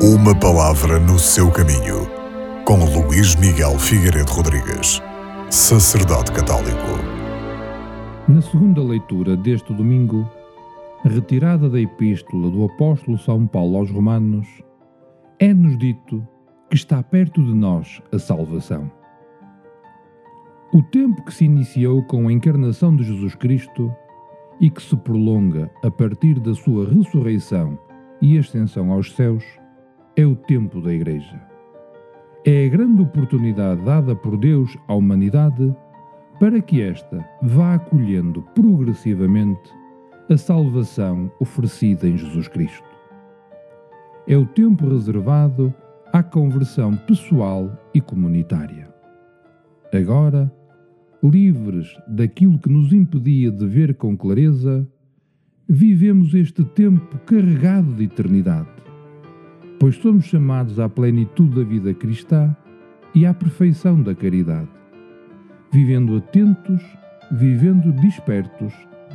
Uma palavra no seu caminho, com Luís Miguel Figueiredo Rodrigues, sacerdote católico. Na segunda leitura deste domingo, retirada da Epístola do Apóstolo São Paulo aos Romanos, é-nos dito que está perto de nós a salvação. O tempo que se iniciou com a encarnação de Jesus Cristo e que se prolonga a partir da sua ressurreição e ascensão aos céus é o tempo da Igreja. É a grande oportunidade dada por Deus à humanidade para que esta vá acolhendo progressivamente a salvação oferecida em Jesus Cristo. É o tempo reservado à conversão pessoal e comunitária. Agora, livres daquilo que nos impedia de ver com clareza, vivemos este tempo carregado de eternidade pois somos chamados à plenitude da vida cristã e à perfeição da caridade, vivendo atentos, vivendo despertos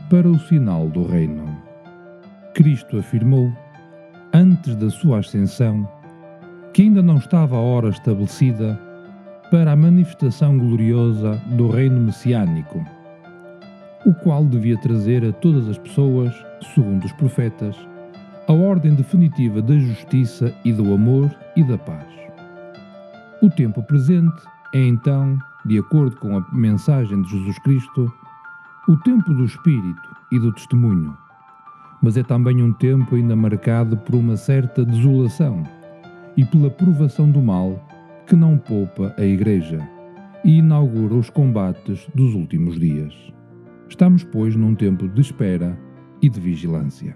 para o sinal do Reino. Cristo afirmou, antes da sua ascensão, que ainda não estava a hora estabelecida para a manifestação gloriosa do Reino Messiânico, o qual devia trazer a todas as pessoas, segundo os profetas, a ordem definitiva da justiça e do amor e da paz. O tempo presente é então, de acordo com a mensagem de Jesus Cristo, o tempo do Espírito e do testemunho, mas é também um tempo ainda marcado por uma certa desolação e pela provação do mal que não poupa a Igreja e inaugura os combates dos últimos dias. Estamos, pois, num tempo de espera e de vigilância.